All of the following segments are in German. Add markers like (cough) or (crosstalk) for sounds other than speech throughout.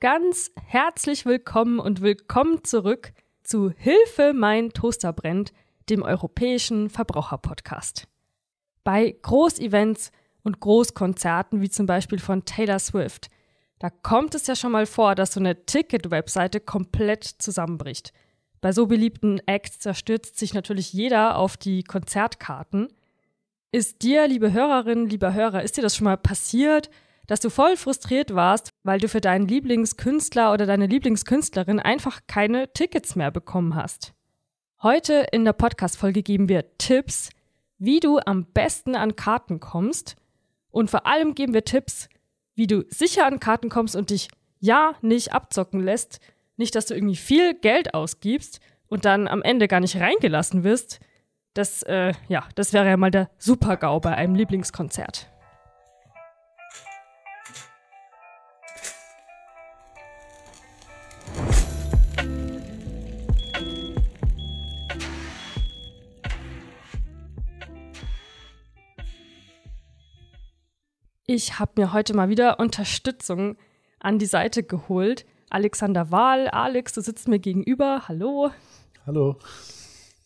Ganz herzlich willkommen und willkommen zurück zu Hilfe, mein Toaster brennt, dem europäischen Verbraucherpodcast. Bei Großevents und Großkonzerten, wie zum Beispiel von Taylor Swift, da kommt es ja schon mal vor, dass so eine Ticket-Webseite komplett zusammenbricht. Bei so beliebten Acts zerstürzt sich natürlich jeder auf die Konzertkarten. Ist dir, liebe Hörerinnen, lieber Hörer, ist dir das schon mal passiert, dass du voll frustriert warst, weil du für deinen Lieblingskünstler oder deine Lieblingskünstlerin einfach keine Tickets mehr bekommen hast. Heute in der Podcast-Folge geben wir Tipps, wie du am besten an Karten kommst und vor allem geben wir Tipps, wie du sicher an Karten kommst und dich ja nicht abzocken lässt, nicht, dass du irgendwie viel Geld ausgibst und dann am Ende gar nicht reingelassen wirst. Das, äh, ja, das wäre ja mal der Super-GAU bei einem Lieblingskonzert. Ich habe mir heute mal wieder Unterstützung an die Seite geholt. Alexander Wahl. Alex, du sitzt mir gegenüber. Hallo. Hallo.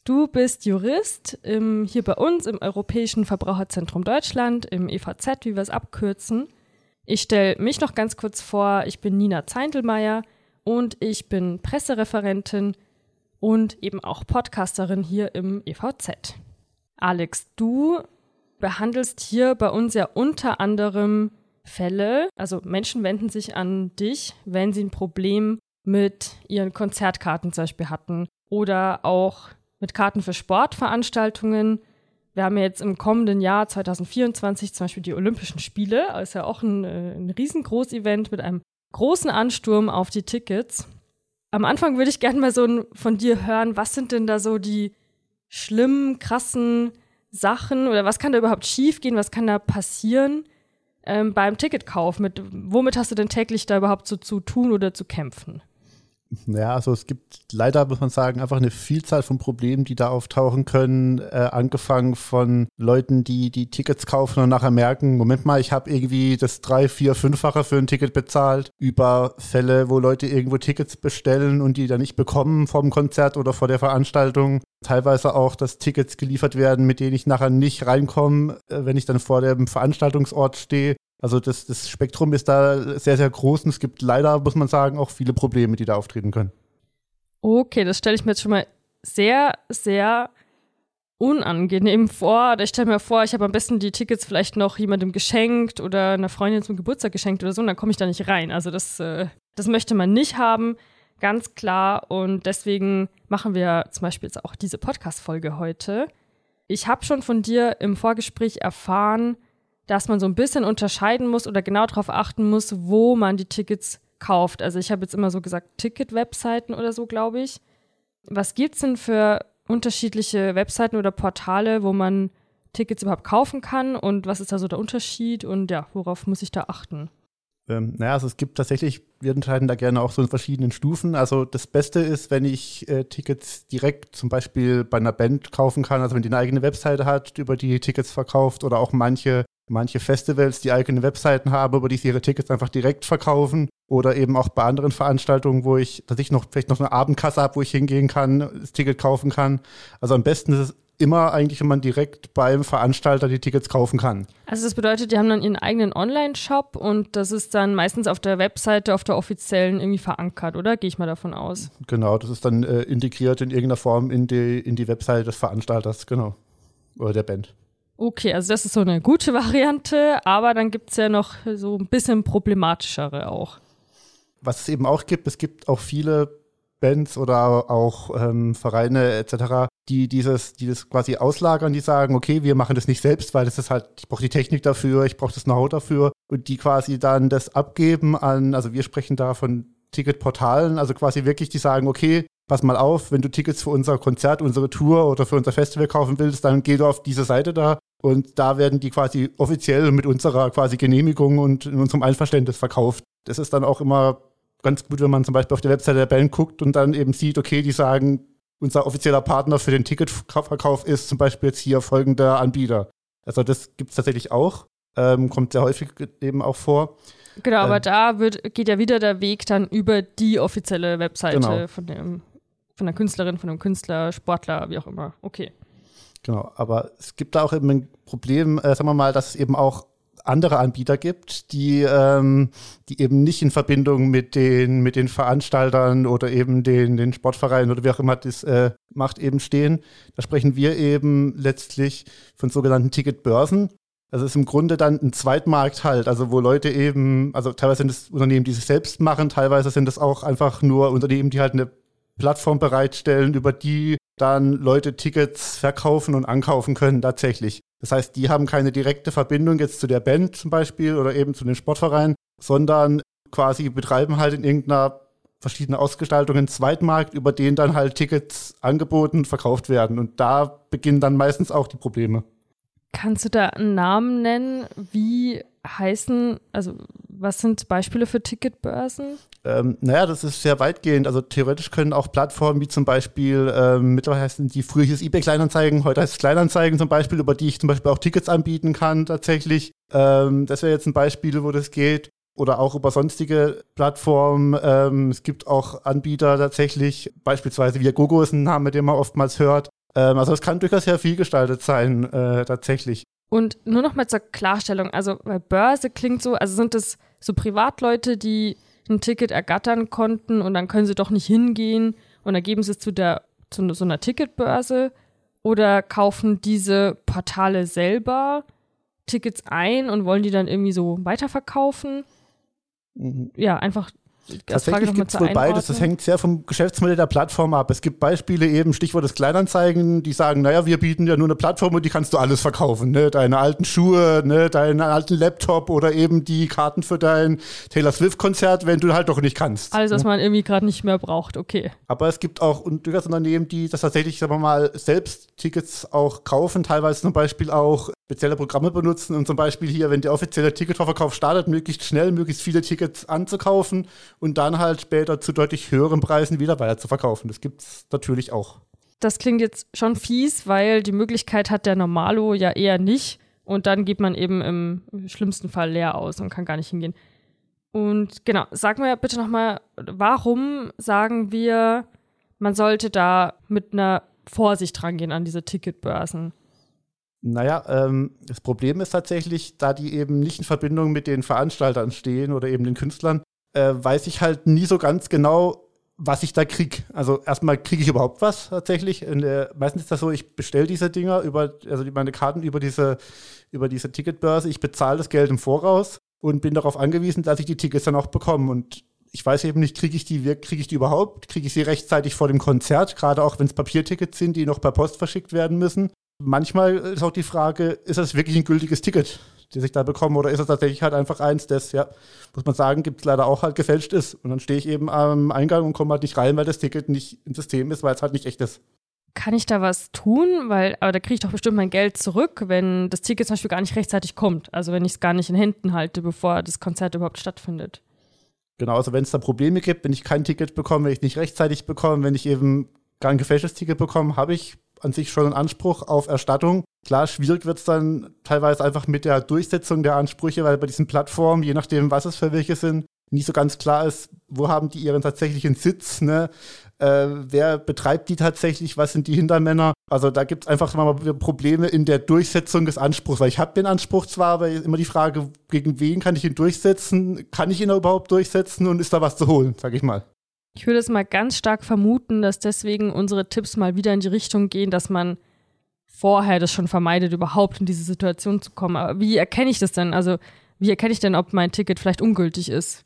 Du bist Jurist im, hier bei uns im Europäischen Verbraucherzentrum Deutschland, im EVZ, wie wir es abkürzen. Ich stelle mich noch ganz kurz vor. Ich bin Nina Zeindelmeier und ich bin Pressereferentin und eben auch Podcasterin hier im EVZ. Alex, du behandelst hier bei uns ja unter anderem Fälle, also Menschen wenden sich an dich, wenn sie ein Problem mit ihren Konzertkarten zum Beispiel hatten oder auch mit Karten für Sportveranstaltungen. Wir haben ja jetzt im kommenden Jahr 2024 zum Beispiel die Olympischen Spiele, ist ja auch ein, äh, ein riesengroßes Event mit einem großen Ansturm auf die Tickets. Am Anfang würde ich gerne mal so von dir hören, was sind denn da so die schlimmen, krassen Sachen oder was kann da überhaupt schiefgehen, was kann da passieren ähm, beim Ticketkauf? Mit, womit hast du denn täglich da überhaupt so zu tun oder zu kämpfen? Ja, also es gibt leider, muss man sagen, einfach eine Vielzahl von Problemen, die da auftauchen können. Äh, angefangen von Leuten, die die Tickets kaufen und nachher merken, Moment mal, ich habe irgendwie das drei, vier, fünffache für ein Ticket bezahlt. Über Fälle, wo Leute irgendwo Tickets bestellen und die dann nicht bekommen vom Konzert oder vor der Veranstaltung. Teilweise auch, dass Tickets geliefert werden, mit denen ich nachher nicht reinkomme, äh, wenn ich dann vor dem Veranstaltungsort stehe. Also das, das Spektrum ist da sehr, sehr groß und es gibt leider, muss man sagen, auch viele Probleme, die da auftreten können. Okay, das stelle ich mir jetzt schon mal sehr, sehr unangenehm vor. Ich stelle mir vor, ich habe am besten die Tickets vielleicht noch jemandem geschenkt oder einer Freundin zum Geburtstag geschenkt oder so, und dann komme ich da nicht rein. Also das, äh, das möchte man nicht haben, ganz klar. Und deswegen machen wir zum Beispiel jetzt auch diese Podcast-Folge heute. Ich habe schon von dir im Vorgespräch erfahren, dass man so ein bisschen unterscheiden muss oder genau darauf achten muss, wo man die Tickets kauft. Also ich habe jetzt immer so gesagt Ticket-Webseiten oder so, glaube ich. Was gibt es denn für unterschiedliche Webseiten oder Portale, wo man Tickets überhaupt kaufen kann und was ist da so der Unterschied und ja, worauf muss ich da achten? Ähm, naja, also es gibt tatsächlich, wir entscheiden da gerne auch so in verschiedenen Stufen. Also das Beste ist, wenn ich äh, Tickets direkt zum Beispiel bei einer Band kaufen kann, also wenn die eine eigene Webseite hat, über die Tickets verkauft oder auch manche manche Festivals, die eigene Webseiten haben, über die sie ihre Tickets einfach direkt verkaufen. Oder eben auch bei anderen Veranstaltungen, wo ich, dass ich noch vielleicht noch eine Abendkasse habe, wo ich hingehen kann, das Ticket kaufen kann. Also am besten ist es immer eigentlich, wenn man direkt beim Veranstalter die Tickets kaufen kann. Also das bedeutet, die haben dann ihren eigenen Online-Shop und das ist dann meistens auf der Webseite, auf der offiziellen irgendwie verankert, oder? Gehe ich mal davon aus. Genau, das ist dann äh, integriert in irgendeiner Form in die, in die Webseite des Veranstalters, genau. Oder der Band. Okay, also das ist so eine gute (laughs) Variante, aber dann gibt es ja noch so ein bisschen problematischere auch. Was es eben auch gibt, es gibt auch viele Bands oder auch ähm, Vereine etc., die dieses, die das quasi auslagern, die sagen, okay, wir machen das nicht selbst, weil das ist halt, ich brauche die Technik dafür, ich brauche das Know-how dafür und die quasi dann das abgeben an, also wir sprechen da von Ticketportalen, also quasi wirklich, die sagen, okay, pass mal auf, wenn du Tickets für unser Konzert, unsere Tour oder für unser Festival kaufen willst, dann geh du auf diese Seite da und da werden die quasi offiziell mit unserer quasi Genehmigung und in unserem Einverständnis verkauft. Das ist dann auch immer ganz gut, wenn man zum Beispiel auf der Webseite der Band guckt und dann eben sieht, okay, die sagen, unser offizieller Partner für den Ticketverkauf ist zum Beispiel jetzt hier folgender Anbieter. Also das gibt es tatsächlich auch, ähm, kommt sehr häufig eben auch vor. Genau, aber ähm, da wird, geht ja wieder der Weg dann über die offizielle Webseite genau. von, dem, von der Künstlerin, von dem Künstler, Sportler, wie auch immer. Okay. Genau, aber es gibt da auch eben ein Problem, äh, sagen wir mal, dass es eben auch andere Anbieter gibt, die, ähm, die eben nicht in Verbindung mit den, mit den Veranstaltern oder eben den, den Sportvereinen oder wie auch immer das äh, macht, eben stehen. Da sprechen wir eben letztlich von sogenannten Ticketbörsen. Das ist im Grunde dann ein Zweitmarkt halt, also wo Leute eben, also teilweise sind es Unternehmen, die sich selbst machen, teilweise sind es auch einfach nur Unternehmen, die halt eine Plattform bereitstellen, über die dann Leute Tickets verkaufen und ankaufen können tatsächlich. Das heißt, die haben keine direkte Verbindung jetzt zu der Band zum Beispiel oder eben zu den Sportvereinen, sondern quasi betreiben halt in irgendeiner verschiedenen Ausgestaltung einen Zweitmarkt, über den dann halt Tickets angeboten und verkauft werden. Und da beginnen dann meistens auch die Probleme. Kannst du da einen Namen nennen? Wie heißen, also was sind Beispiele für Ticketbörsen? Ähm, naja, das ist sehr weitgehend. Also theoretisch können auch Plattformen wie zum Beispiel, ähm, mittlerweile heißen die früher hieß eBay Kleinanzeigen, heute heißt es Kleinanzeigen zum Beispiel, über die ich zum Beispiel auch Tickets anbieten kann tatsächlich. Ähm, das wäre jetzt ein Beispiel, wo das geht. Oder auch über sonstige Plattformen. Ähm, es gibt auch Anbieter tatsächlich, beispielsweise wie Gogo ist ein Name, den man oftmals hört. Ähm, also es kann durchaus sehr viel gestaltet sein, äh, tatsächlich. Und nur noch mal zur Klarstellung, also bei Börse klingt so, also sind es so Privatleute, die ein Ticket ergattern konnten und dann können sie doch nicht hingehen und dann geben sie es zu der zu so einer Ticketbörse oder kaufen diese Portale selber Tickets ein und wollen die dann irgendwie so weiterverkaufen. Mhm. Ja, einfach Tatsächlich gibt es wohl beides. Das hängt sehr vom Geschäftsmodell der Plattform ab. Es gibt Beispiele eben, Stichwort des Kleinanzeigen, die sagen, naja, wir bieten ja nur eine Plattform und die kannst du alles verkaufen. Ne? Deine alten Schuhe, ne? deinen alten Laptop oder eben die Karten für dein Taylor Swift-Konzert, wenn du halt doch nicht kannst. Alles, was ne? man irgendwie gerade nicht mehr braucht, okay. Aber es gibt auch durchaus Unternehmen, die das tatsächlich, sagen wir mal, selbst Tickets auch kaufen, teilweise zum Beispiel auch spezielle Programme benutzen und zum Beispiel hier, wenn der offizielle Ticketvorverkauf startet, möglichst schnell, möglichst viele Tickets anzukaufen und dann halt später zu deutlich höheren Preisen wieder weiter zu verkaufen. Das gibt es natürlich auch. Das klingt jetzt schon fies, weil die Möglichkeit hat der Normalo ja eher nicht. Und dann geht man eben im schlimmsten Fall leer aus und kann gar nicht hingehen. Und genau, sag mir bitte nochmal, warum sagen wir, man sollte da mit einer Vorsicht rangehen an diese Ticketbörsen? Naja, ähm, das Problem ist tatsächlich, da die eben nicht in Verbindung mit den Veranstaltern stehen oder eben den Künstlern, äh, weiß ich halt nie so ganz genau, was ich da krieg. Also erstmal kriege ich überhaupt was tatsächlich. Der, meistens ist das so, ich bestelle diese Dinger über, also meine Karten über diese, über diese Ticketbörse, ich bezahle das Geld im Voraus und bin darauf angewiesen, dass ich die Tickets dann auch bekomme. Und ich weiß eben nicht, kriege ich die, kriege ich die überhaupt? Kriege ich sie rechtzeitig vor dem Konzert, gerade auch wenn es Papiertickets sind, die noch per Post verschickt werden müssen? Manchmal ist auch die Frage, ist das wirklich ein gültiges Ticket, das ich da bekomme, oder ist es tatsächlich halt einfach eins, das, ja, muss man sagen, gibt es leider auch halt gefälscht ist. Und dann stehe ich eben am Eingang und komme halt nicht rein, weil das Ticket nicht im System ist, weil es halt nicht echt ist. Kann ich da was tun? Weil, aber da kriege ich doch bestimmt mein Geld zurück, wenn das Ticket zum Beispiel gar nicht rechtzeitig kommt. Also wenn ich es gar nicht in Händen halte, bevor das Konzert überhaupt stattfindet. Genau, also wenn es da Probleme gibt, wenn ich kein Ticket bekomme, wenn ich nicht rechtzeitig bekomme, wenn ich eben gar ein gefälschtes Ticket bekomme, habe ich an sich schon einen Anspruch auf Erstattung. Klar, schwierig wird es dann teilweise einfach mit der Durchsetzung der Ansprüche, weil bei diesen Plattformen, je nachdem, was es für welche sind, nicht so ganz klar ist, wo haben die ihren tatsächlichen Sitz, ne? Äh, wer betreibt die tatsächlich, was sind die Hintermänner. Also da gibt es einfach mal Probleme in der Durchsetzung des Anspruchs, weil ich habe den Anspruch zwar, aber immer die Frage, gegen wen kann ich ihn durchsetzen, kann ich ihn überhaupt durchsetzen und ist da was zu holen, sag ich mal. Ich würde es mal ganz stark vermuten, dass deswegen unsere Tipps mal wieder in die Richtung gehen, dass man vorher das schon vermeidet, überhaupt in diese Situation zu kommen. Aber wie erkenne ich das denn? Also, wie erkenne ich denn, ob mein Ticket vielleicht ungültig ist?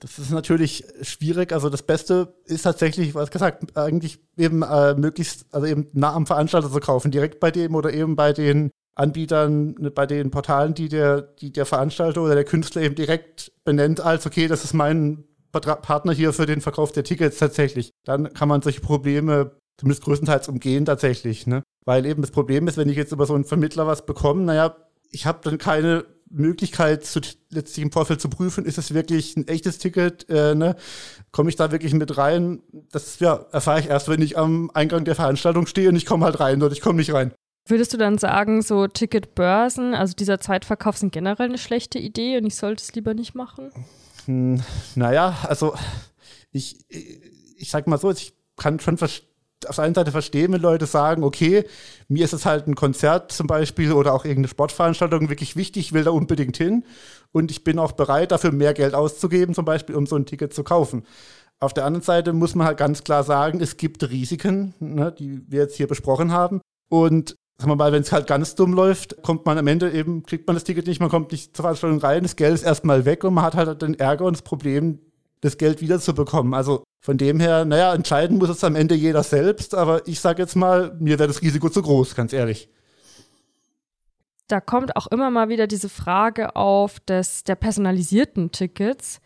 Das ist natürlich schwierig. Also das Beste ist tatsächlich, was gesagt, eigentlich eben äh, möglichst, also eben nah am Veranstalter zu kaufen, direkt bei dem oder eben bei den Anbietern, ne, bei den Portalen, die der, die der Veranstalter oder der Künstler eben direkt benennt als, okay, das ist mein Partner hier für den Verkauf der Tickets tatsächlich. Dann kann man solche Probleme zumindest größtenteils umgehen tatsächlich. Ne? Weil eben das Problem ist, wenn ich jetzt über so einen Vermittler was bekomme, naja, ich habe dann keine Möglichkeit, zu, letztlich im Vorfeld zu prüfen, ist es wirklich ein echtes Ticket, äh, ne? komme ich da wirklich mit rein? Das ja, erfahre ich erst, wenn ich am Eingang der Veranstaltung stehe und ich komme halt rein oder ich komme nicht rein. Würdest du dann sagen, so Ticketbörsen, also dieser Zweitverkauf sind generell eine schlechte Idee und ich sollte es lieber nicht machen? Hm, naja, also ich, ich sag mal so, ich kann schon auf der einen Seite verstehen, wenn Leute sagen, okay, mir ist es halt ein Konzert zum Beispiel oder auch irgendeine Sportveranstaltung wirklich wichtig, ich will da unbedingt hin und ich bin auch bereit, dafür mehr Geld auszugeben, zum Beispiel, um so ein Ticket zu kaufen. Auf der anderen Seite muss man halt ganz klar sagen, es gibt Risiken, ne, die wir jetzt hier besprochen haben. Und sagen wir mal, wenn es halt ganz dumm läuft, kommt man am Ende eben, kriegt man das Ticket nicht, man kommt nicht zur Veranstaltung rein, das Geld ist erstmal weg und man hat halt den Ärger und das Problem, das Geld wiederzubekommen. Also von dem her, naja, entscheiden muss es am Ende jeder selbst, aber ich sage jetzt mal, mir wäre das Risiko zu groß, ganz ehrlich. Da kommt auch immer mal wieder diese Frage auf des, der personalisierten Tickets.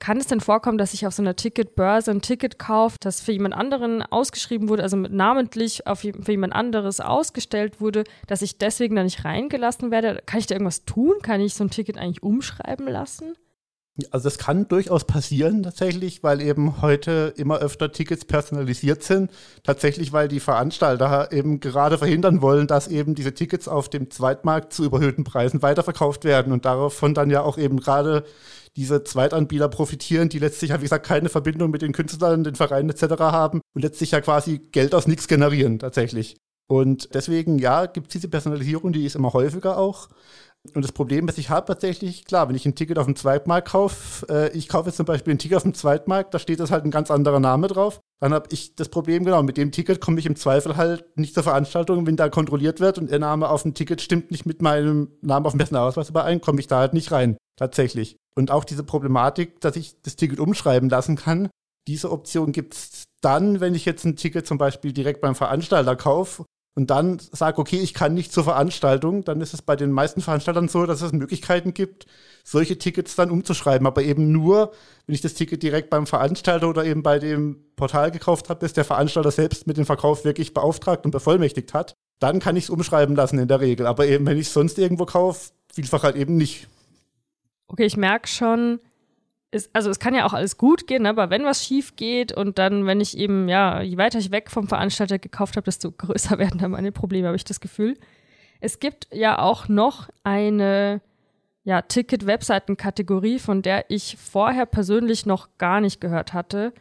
Kann es denn vorkommen, dass ich auf so einer Ticketbörse ein Ticket kaufe, das für jemand anderen ausgeschrieben wurde, also namentlich auf, für jemand anderes ausgestellt wurde, dass ich deswegen da nicht reingelassen werde? Kann ich da irgendwas tun? Kann ich so ein Ticket eigentlich umschreiben lassen? Also das kann durchaus passieren tatsächlich, weil eben heute immer öfter Tickets personalisiert sind. Tatsächlich, weil die Veranstalter eben gerade verhindern wollen, dass eben diese Tickets auf dem Zweitmarkt zu überhöhten Preisen weiterverkauft werden und davon dann ja auch eben gerade diese Zweitanbieter profitieren, die letztlich ja, wie gesagt, keine Verbindung mit den Künstlern, den Vereinen etc. haben und letztlich ja quasi Geld aus nichts generieren tatsächlich. Und deswegen, ja, gibt es diese Personalisierung, die ist immer häufiger auch. Und das Problem, das ich habe tatsächlich, klar, wenn ich ein Ticket auf dem Zweitmarkt kaufe, äh, ich kaufe jetzt zum Beispiel ein Ticket auf dem Zweitmarkt, da steht das halt ein ganz anderer Name drauf, dann habe ich das Problem, genau, mit dem Ticket komme ich im Zweifel halt nicht zur Veranstaltung, wenn da kontrolliert wird und der Name auf dem Ticket stimmt nicht mit meinem Namen auf dem Personalausweis überein, komme ich da halt nicht rein, tatsächlich. Und auch diese Problematik, dass ich das Ticket umschreiben lassen kann, diese Option gibt es dann, wenn ich jetzt ein Ticket zum Beispiel direkt beim Veranstalter kaufe und dann sage, okay, ich kann nicht zur Veranstaltung, dann ist es bei den meisten Veranstaltern so, dass es Möglichkeiten gibt, solche Tickets dann umzuschreiben. Aber eben nur, wenn ich das Ticket direkt beim Veranstalter oder eben bei dem Portal gekauft habe, bis der Veranstalter selbst mit dem Verkauf wirklich beauftragt und bevollmächtigt hat, dann kann ich es umschreiben lassen in der Regel. Aber eben, wenn ich es sonst irgendwo kaufe, vielfach halt eben nicht. Okay, ich merke schon, ist, also es kann ja auch alles gut gehen, ne? aber wenn was schief geht und dann, wenn ich eben, ja, je weiter ich weg vom Veranstalter gekauft habe, desto (laughs) größer werden dann meine Probleme, habe ich das Gefühl. Es gibt ja auch noch eine ja, Ticket-Webseiten-Kategorie, von der ich vorher persönlich noch gar nicht gehört hatte.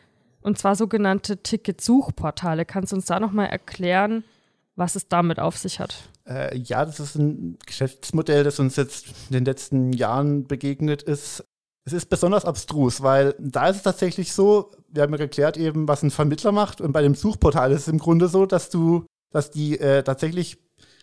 Und zwar sogenannte Ticket-Suchportale. Kannst du uns da nochmal erklären, was es damit auf sich hat? Äh, ja, das ist ein Geschäftsmodell, das uns jetzt in den letzten Jahren begegnet ist. Es ist besonders abstrus, weil da ist es tatsächlich so, wir haben ja geklärt eben, was ein Vermittler macht und bei dem Suchportal ist es im Grunde so, dass du, dass die äh, tatsächlich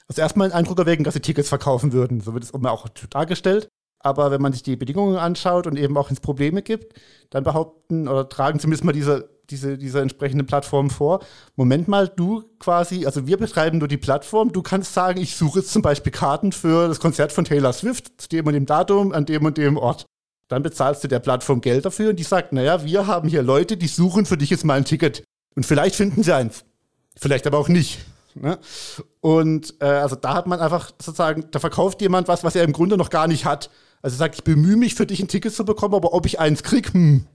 also erstmal einen Eindruck erwecken, dass sie Tickets verkaufen würden. So wird es immer auch dargestellt. Aber wenn man sich die Bedingungen anschaut und eben auch ins Probleme gibt, dann behaupten oder tragen zumindest mal diese, diese, diese entsprechenden Plattformen vor. Moment mal, du quasi, also wir betreiben nur die Plattform. Du kannst sagen, ich suche jetzt zum Beispiel Karten für das Konzert von Taylor Swift zu dem und dem Datum an dem und dem Ort. Dann bezahlst du der Plattform Geld dafür und die sagt, naja, wir haben hier Leute, die suchen für dich jetzt mal ein Ticket. Und vielleicht finden sie eins. Vielleicht aber auch nicht. Ne? Und äh, also da hat man einfach sozusagen, da verkauft jemand was, was er im Grunde noch gar nicht hat. Also sagt, ich bemühe mich für dich ein Ticket zu bekommen, aber ob ich eins krieg, hm.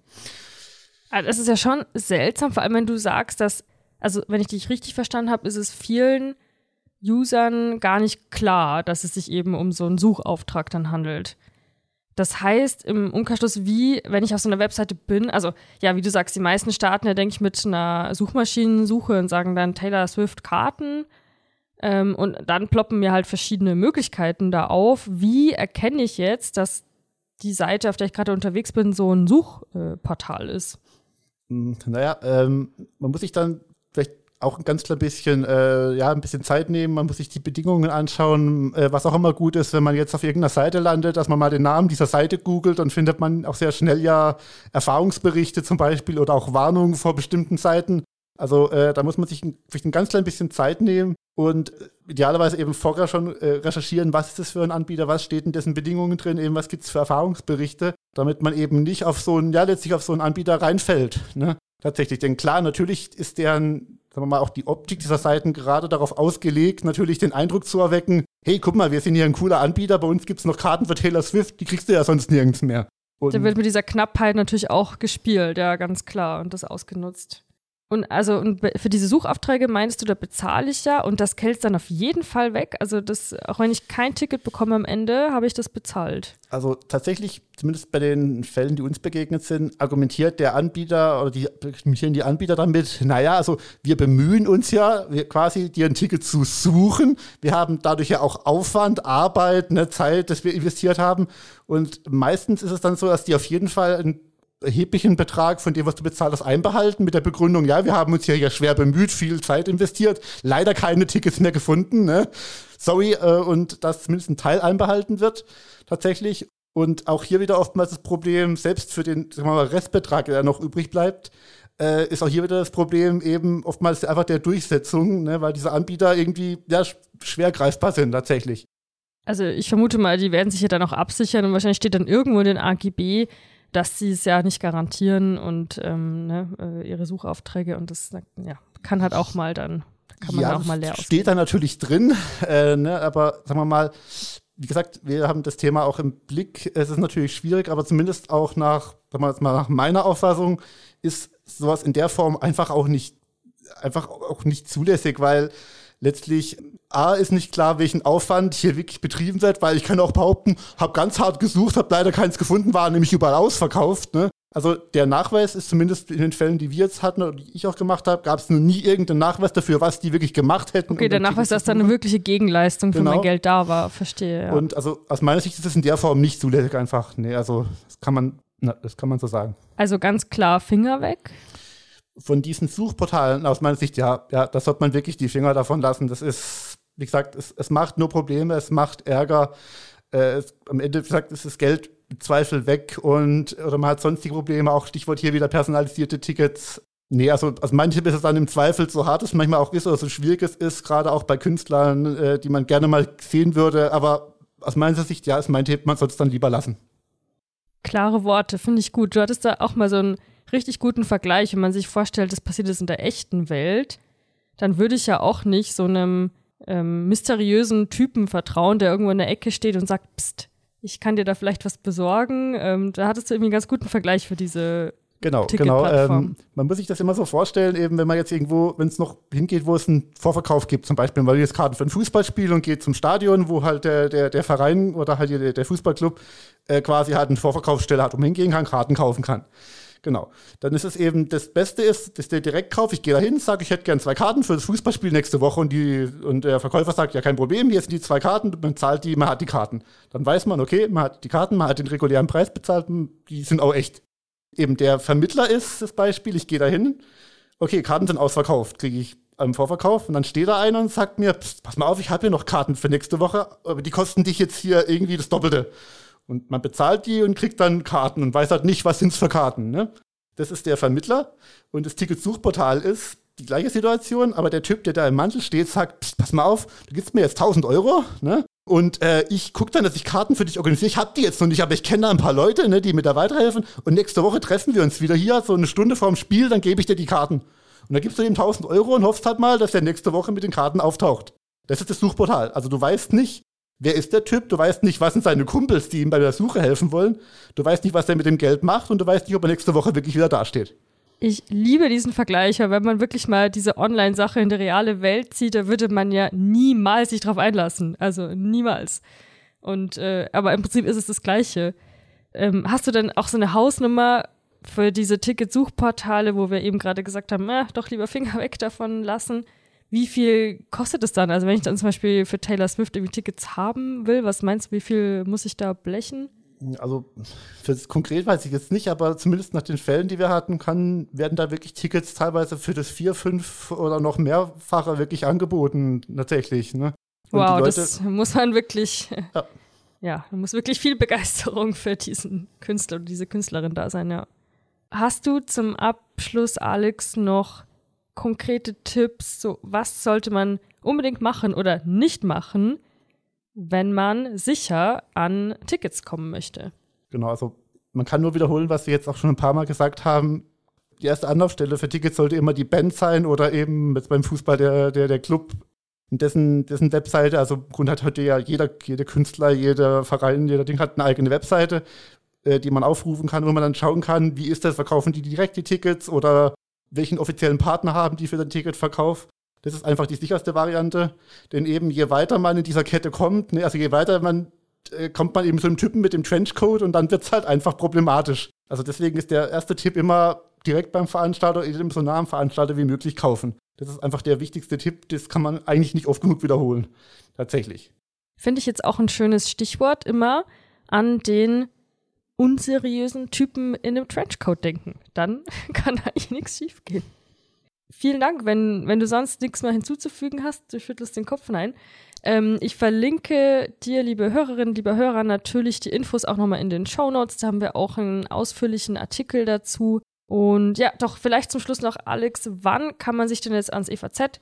Also das ist ja schon seltsam, vor allem wenn du sagst, dass, also wenn ich dich richtig verstanden habe, ist es vielen Usern gar nicht klar, dass es sich eben um so einen Suchauftrag dann handelt. Das heißt im Umkehrschluss, wie, wenn ich auf so einer Webseite bin, also ja, wie du sagst, die meisten starten ja, denke ich, mit einer Suchmaschinensuche und sagen dann Taylor Swift Karten. Ähm, und dann ploppen mir halt verschiedene Möglichkeiten da auf. Wie erkenne ich jetzt, dass die Seite, auf der ich gerade unterwegs bin, so ein Suchportal ist? Hm, naja, ähm, man muss sich dann vielleicht auch ein ganz klein bisschen, äh, ja, ein bisschen Zeit nehmen. Man muss sich die Bedingungen anschauen, äh, was auch immer gut ist, wenn man jetzt auf irgendeiner Seite landet, dass man mal den Namen dieser Seite googelt, dann findet man auch sehr schnell ja Erfahrungsberichte zum Beispiel oder auch Warnungen vor bestimmten Seiten. Also äh, da muss man sich ein, ein ganz klein bisschen Zeit nehmen und idealerweise eben vorher schon äh, recherchieren, was ist das für ein Anbieter, was steht in dessen Bedingungen drin, eben was gibt es für Erfahrungsberichte, damit man eben nicht auf so einen, ja letztlich auf so einen Anbieter reinfällt. Ne? Tatsächlich, denn klar, natürlich ist deren sagen wir mal, auch die Optik dieser Seiten gerade darauf ausgelegt, natürlich den Eindruck zu erwecken, hey, guck mal, wir sind hier ein cooler Anbieter, bei uns gibt es noch Karten für Taylor Swift, die kriegst du ja sonst nirgends mehr. Und da wird mit dieser Knappheit natürlich auch gespielt, ja, ganz klar, und das ausgenutzt. Und also und für diese Suchaufträge meinst du, da bezahle ich ja und das Geld dann auf jeden Fall weg. Also das, auch wenn ich kein Ticket bekomme am Ende, habe ich das bezahlt. Also tatsächlich, zumindest bei den Fällen, die uns begegnet sind, argumentiert der Anbieter oder die argumentieren die Anbieter damit, naja, also wir bemühen uns ja, wir quasi dir ein Ticket zu suchen. Wir haben dadurch ja auch Aufwand, Arbeit, eine Zeit, das wir investiert haben. Und meistens ist es dann so, dass die auf jeden Fall ein erheblichen Betrag von dem, was du bezahlt hast, einbehalten mit der Begründung, ja, wir haben uns hier ja schwer bemüht, viel Zeit investiert, leider keine Tickets mehr gefunden, ne? Sorry, äh, und dass zumindest ein Teil einbehalten wird, tatsächlich. Und auch hier wieder oftmals das Problem, selbst für den sagen wir mal, Restbetrag, der noch übrig bleibt, äh, ist auch hier wieder das Problem eben oftmals einfach der Durchsetzung, ne, weil diese Anbieter irgendwie ja, schwer greifbar sind tatsächlich. Also ich vermute mal, die werden sich ja dann auch absichern und wahrscheinlich steht dann irgendwo in den AGB, dass sie es ja nicht garantieren und ähm, ne, äh, ihre Suchaufträge und das ja, kann halt auch mal dann, kann man ja, auch mal leer Steht da natürlich drin, äh, ne, aber sagen wir mal, wie gesagt, wir haben das Thema auch im Blick. Es ist natürlich schwierig, aber zumindest auch nach, sagen wir mal, nach meiner Auffassung ist sowas in der Form einfach auch nicht, einfach auch nicht zulässig, weil letztlich A ist nicht klar, welchen Aufwand hier wirklich betrieben wird, weil ich kann auch behaupten, habe ganz hart gesucht, habe leider keins gefunden, war nämlich überall ausverkauft. Ne? Also der Nachweis ist zumindest in den Fällen, die wir jetzt hatten oder die ich auch gemacht habe, gab es noch nie irgendeinen Nachweis dafür, was die wirklich gemacht hätten. Okay, der Nachweis, dass da eine wirkliche Gegenleistung genau. für mein Geld da war, verstehe. Ja. Und also aus meiner Sicht ist das in der Form nicht zulässig einfach. Nee, also das kann man, na, das kann man so sagen. Also ganz klar Finger weg von diesen Suchportalen aus meiner Sicht, ja, ja, da sollte man wirklich die Finger davon lassen. Das ist, wie gesagt, es, es macht nur Probleme, es macht Ärger. Äh, es, am Ende, wie gesagt, ist das Geld im Zweifel weg und oder man hat sonstige Probleme, auch Stichwort hier wieder personalisierte Tickets. Nee, also, also manche ist es dann im Zweifel so hart es manchmal auch ist oder so schwierig es ist, gerade auch bei Künstlern, äh, die man gerne mal sehen würde. Aber aus meiner Sicht, ja, ist mein Tipp, man sollte es dann lieber lassen. Klare Worte, finde ich gut. Du hattest da auch mal so ein richtig guten Vergleich, wenn man sich vorstellt, das passiert jetzt in der echten Welt, dann würde ich ja auch nicht so einem ähm, mysteriösen Typen vertrauen, der irgendwo in der Ecke steht und sagt, pst, ich kann dir da vielleicht was besorgen. Ähm, da hattest du irgendwie einen ganz guten Vergleich für diese Genau, genau. Ähm, man muss sich das immer so vorstellen, eben wenn man jetzt irgendwo, wenn es noch hingeht, wo es einen Vorverkauf gibt, zum Beispiel, weil du jetzt Karten für ein Fußballspiel und geht zum Stadion, wo halt der, der, der Verein oder halt der, der Fußballclub äh, quasi halt eine Vorverkaufsstelle hat, wo man hingehen kann, Karten kaufen kann. Genau. Dann ist es eben, das Beste ist, dass der Direktkauf, ich gehe da hin, sage, ich hätte gern zwei Karten für das Fußballspiel nächste Woche und, die, und der Verkäufer sagt, ja, kein Problem, hier sind die zwei Karten, man zahlt die, man hat die Karten. Dann weiß man, okay, man hat die Karten, man hat den regulären Preis bezahlt, die sind auch echt. Eben der Vermittler ist das Beispiel, ich gehe da hin, okay, Karten sind ausverkauft, kriege ich am Vorverkauf und dann steht da einer und sagt mir, pass mal auf, ich habe hier noch Karten für nächste Woche, aber die kosten dich jetzt hier irgendwie das Doppelte. Und man bezahlt die und kriegt dann Karten und weiß halt nicht, was sind es für Karten. Ne? Das ist der Vermittler. Und das Ticketsuchportal ist die gleiche Situation, aber der Typ, der da im Mantel steht, sagt, pass mal auf, du gibst mir jetzt 1000 Euro, ne? Und äh, ich gucke dann, dass ich Karten für dich organisiere. Ich habe die jetzt noch nicht, aber ich kenne da ein paar Leute, ne, die mir da weiterhelfen. Und nächste Woche treffen wir uns wieder hier, so eine Stunde vorm Spiel, dann gebe ich dir die Karten. Und dann gibst du ihm 1000 Euro und hoffst halt mal, dass der nächste Woche mit den Karten auftaucht. Das ist das Suchportal. Also du weißt nicht, Wer ist der Typ? Du weißt nicht, was sind seine Kumpels, die ihm bei der Suche helfen wollen. Du weißt nicht, was er mit dem Geld macht und du weißt nicht, ob er nächste Woche wirklich wieder dasteht. Ich liebe diesen Vergleich, weil wenn man wirklich mal diese Online-Sache in die reale Welt zieht, da würde man ja niemals sich drauf einlassen. Also niemals. Und äh, aber im Prinzip ist es das Gleiche. Ähm, hast du denn auch so eine Hausnummer für diese Ticketsuchportale, wo wir eben gerade gesagt haben, äh, doch lieber Finger weg davon lassen? Wie viel kostet es dann? Also wenn ich dann zum Beispiel für Taylor Swift irgendwie Tickets haben will, was meinst du, wie viel muss ich da blechen? Also konkret weiß ich jetzt nicht, aber zumindest nach den Fällen, die wir hatten, kann, werden da wirklich Tickets teilweise für das vier, fünf oder noch mehrfache wirklich angeboten, tatsächlich. Ne? wow, Leute, das muss man wirklich, ja. (laughs) ja, da muss wirklich viel Begeisterung für diesen Künstler oder diese Künstlerin da sein, ja. Hast du zum Abschluss, Alex, noch konkrete Tipps, so was sollte man unbedingt machen oder nicht machen, wenn man sicher an Tickets kommen möchte. Genau, also man kann nur wiederholen, was wir jetzt auch schon ein paar Mal gesagt haben. Die erste Anlaufstelle für Tickets sollte immer die Band sein oder eben jetzt beim Fußball der, der, der Club, dessen, dessen Webseite. Also im Grunde hat heute ja jeder, jeder Künstler, jeder Verein, jeder Ding hat eine eigene Webseite, äh, die man aufrufen kann, wo man dann schauen kann, wie ist das, verkaufen die direkt die Tickets oder welchen offiziellen Partner haben die für den Ticketverkauf. Das ist einfach die sicherste Variante. Denn eben je weiter man in dieser Kette kommt, ne, also je weiter man äh, kommt man eben zu einem Typen mit dem Trenchcoat und dann wird es halt einfach problematisch. Also deswegen ist der erste Tipp immer direkt beim Veranstalter oder so nah am Veranstalter wie möglich kaufen. Das ist einfach der wichtigste Tipp, das kann man eigentlich nicht oft genug wiederholen. Tatsächlich. Finde ich jetzt auch ein schönes Stichwort immer an den unseriösen Typen in einem Trenchcoat denken. Dann (laughs) kann eigentlich nichts schiefgehen. Vielen Dank. Wenn, wenn du sonst nichts mehr hinzuzufügen hast, du schüttelst den Kopf nein. Ähm, ich verlinke dir, liebe Hörerinnen, liebe Hörer, natürlich die Infos auch nochmal in den Show Notes. Da haben wir auch einen ausführlichen Artikel dazu. Und ja, doch vielleicht zum Schluss noch, Alex, wann kann man sich denn jetzt ans EVZ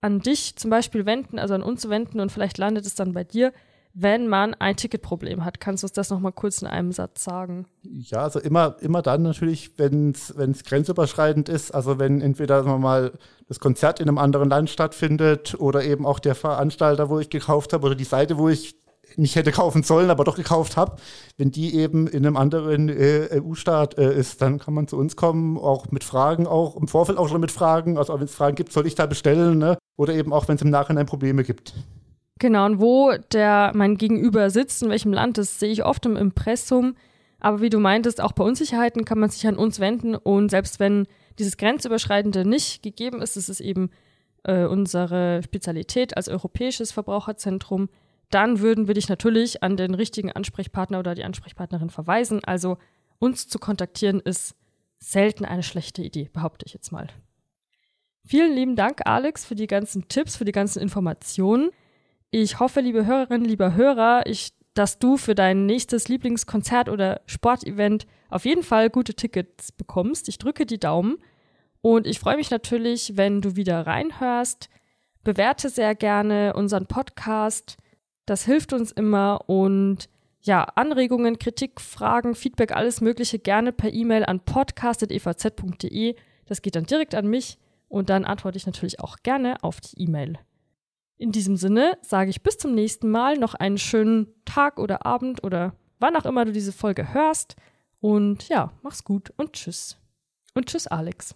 an dich zum Beispiel wenden, also an uns wenden und vielleicht landet es dann bei dir, wenn man ein Ticketproblem hat. Kannst du uns das nochmal kurz in einem Satz sagen? Ja, also immer, immer dann natürlich, wenn es grenzüberschreitend ist, also wenn entweder sagen wir mal das Konzert in einem anderen Land stattfindet oder eben auch der Veranstalter, wo ich gekauft habe oder die Seite, wo ich nicht hätte kaufen sollen, aber doch gekauft habe, wenn die eben in einem anderen äh, EU-Staat äh, ist, dann kann man zu uns kommen, auch mit Fragen, auch im Vorfeld auch schon mit Fragen. Also wenn es Fragen gibt, soll ich da bestellen, ne? Oder eben auch, wenn es im Nachhinein Probleme gibt. Genau, und wo der mein Gegenüber sitzt, in welchem Land, das sehe ich oft im Impressum. Aber wie du meintest, auch bei Unsicherheiten kann man sich an uns wenden und selbst wenn dieses Grenzüberschreitende nicht gegeben ist, ist es eben äh, unsere Spezialität als europäisches Verbraucherzentrum, dann würden wir dich natürlich an den richtigen Ansprechpartner oder die Ansprechpartnerin verweisen. Also uns zu kontaktieren ist selten eine schlechte Idee, behaupte ich jetzt mal. Vielen lieben Dank, Alex, für die ganzen Tipps, für die ganzen Informationen. Ich hoffe, liebe Hörerinnen, lieber Hörer, ich, dass du für dein nächstes Lieblingskonzert oder Sportevent auf jeden Fall gute Tickets bekommst. Ich drücke die Daumen und ich freue mich natürlich, wenn du wieder reinhörst. Bewerte sehr gerne unseren Podcast das hilft uns immer und ja, Anregungen, Kritik, Fragen, Feedback, alles Mögliche gerne per E-Mail an podcast.evz.de. Das geht dann direkt an mich und dann antworte ich natürlich auch gerne auf die E-Mail. In diesem Sinne sage ich bis zum nächsten Mal noch einen schönen Tag oder Abend oder wann auch immer du diese Folge hörst. Und ja, mach's gut und tschüss. Und tschüss, Alex.